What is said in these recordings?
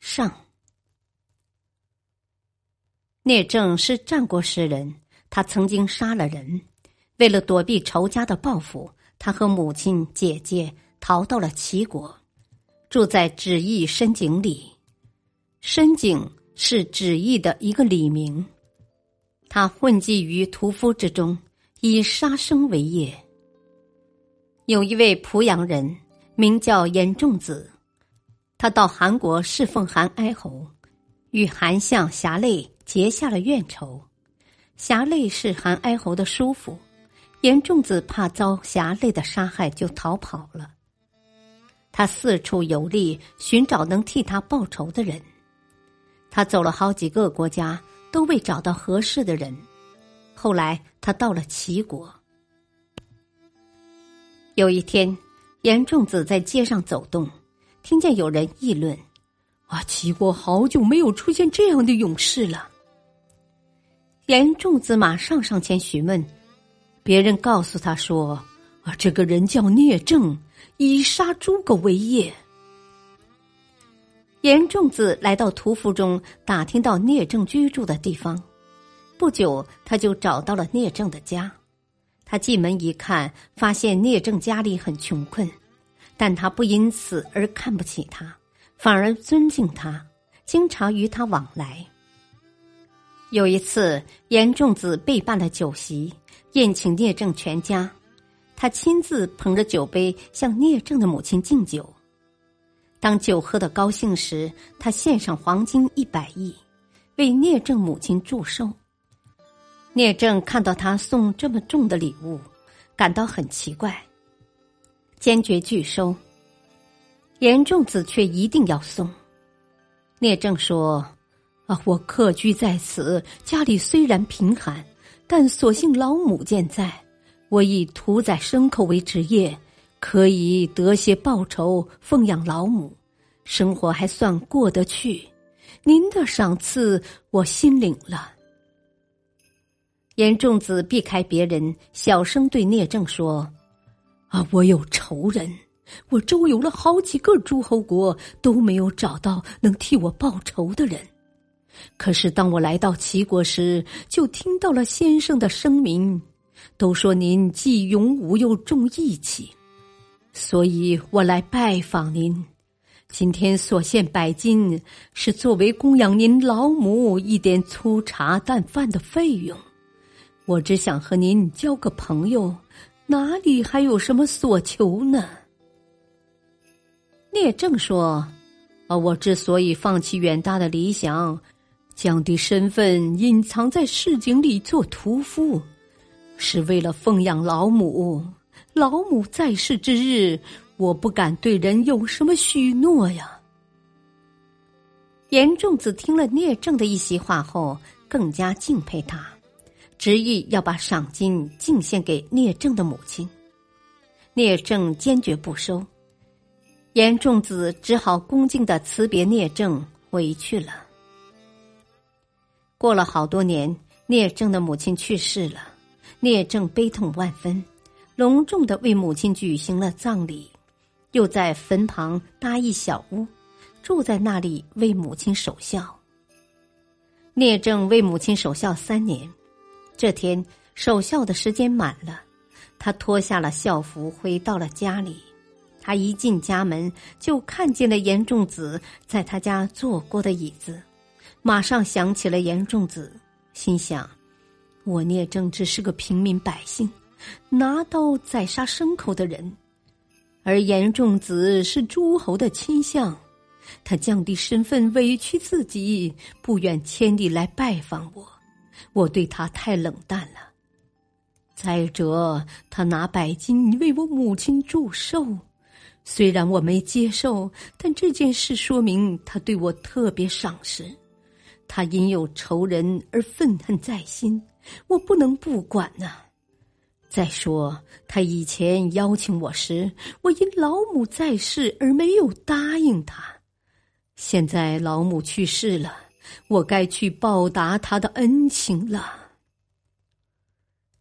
上，聂政是战国时人，他曾经杀了人。为了躲避仇家的报复，他和母亲、姐姐逃到了齐国，住在芷邑深井里。深井是芷邑的一个里名。他混迹于屠夫之中，以杀生为业。有一位濮阳人，名叫严仲子。他到韩国侍奉韩哀侯，与韩相侠累结下了怨仇。侠累是韩哀侯的叔父，严仲子怕遭侠累的杀害，就逃跑了。他四处游历，寻找能替他报仇的人。他走了好几个国家，都未找到合适的人。后来他到了齐国。有一天，严仲子在街上走动。听见有人议论：“啊，齐国好久没有出现这样的勇士了。”严仲子马上上前询问，别人告诉他说：“啊，这个人叫聂政，以杀猪狗为业。”严仲子来到屠夫中，打听到聂政居住的地方。不久，他就找到了聂政的家。他进门一看，发现聂政家里很穷困。但他不因此而看不起他，反而尊敬他，经常与他往来。有一次，严仲子备办了酒席，宴请聂政全家，他亲自捧着酒杯向聂政的母亲敬酒。当酒喝得高兴时，他献上黄金一百亿，为聂政母亲祝寿。聂政看到他送这么重的礼物，感到很奇怪。坚决拒收。严仲子却一定要送。聂政说：“啊，我客居在此，家里虽然贫寒，但所幸老母健在，我以屠宰牲口为职业，可以得些报酬奉养老母，生活还算过得去。您的赏赐我心领了。”严仲子避开别人，小声对聂政说。啊！我有仇人，我周游了好几个诸侯国，都没有找到能替我报仇的人。可是当我来到齐国时，就听到了先生的声明，都说您既勇武又重义气，所以我来拜访您。今天所献百金，是作为供养您老母一点粗茶淡饭的费用。我只想和您交个朋友。哪里还有什么所求呢？聂政说：“啊，我之所以放弃远大的理想，降低身份，隐藏在市井里做屠夫，是为了奉养老母。老母在世之日，我不敢对人有什么许诺呀。”严仲子听了聂政的一席话后，更加敬佩他。执意要把赏金敬献给聂政的母亲，聂政坚决不收，严仲子只好恭敬的辞别聂政回去了。过了好多年，聂政的母亲去世了，聂政悲痛万分，隆重的为母亲举行了葬礼，又在坟旁搭一小屋，住在那里为母亲守孝。聂政为母亲守孝三年。这天守孝的时间满了，他脱下了孝服，回到了家里。他一进家门，就看见了严仲子在他家坐过的椅子，马上想起了严仲子，心想：我聂政只是个平民百姓，拿刀宰杀牲口的人，而严仲子是诸侯的亲相，他降低身份，委屈自己，不远千里来拜访我。我对他太冷淡了。再者，他拿百金为我母亲祝寿，虽然我没接受，但这件事说明他对我特别赏识。他因有仇人而愤恨在心，我不能不管呢。再说，他以前邀请我时，我因老母在世而没有答应他。现在老母去世了，我该去报答他的恩情了。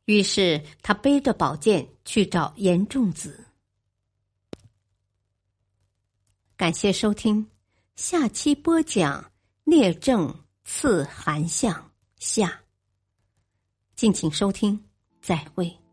于是，他背着宝剑去找严仲子。感谢收听，下期播讲聂政刺韩相下。敬请收听，再会。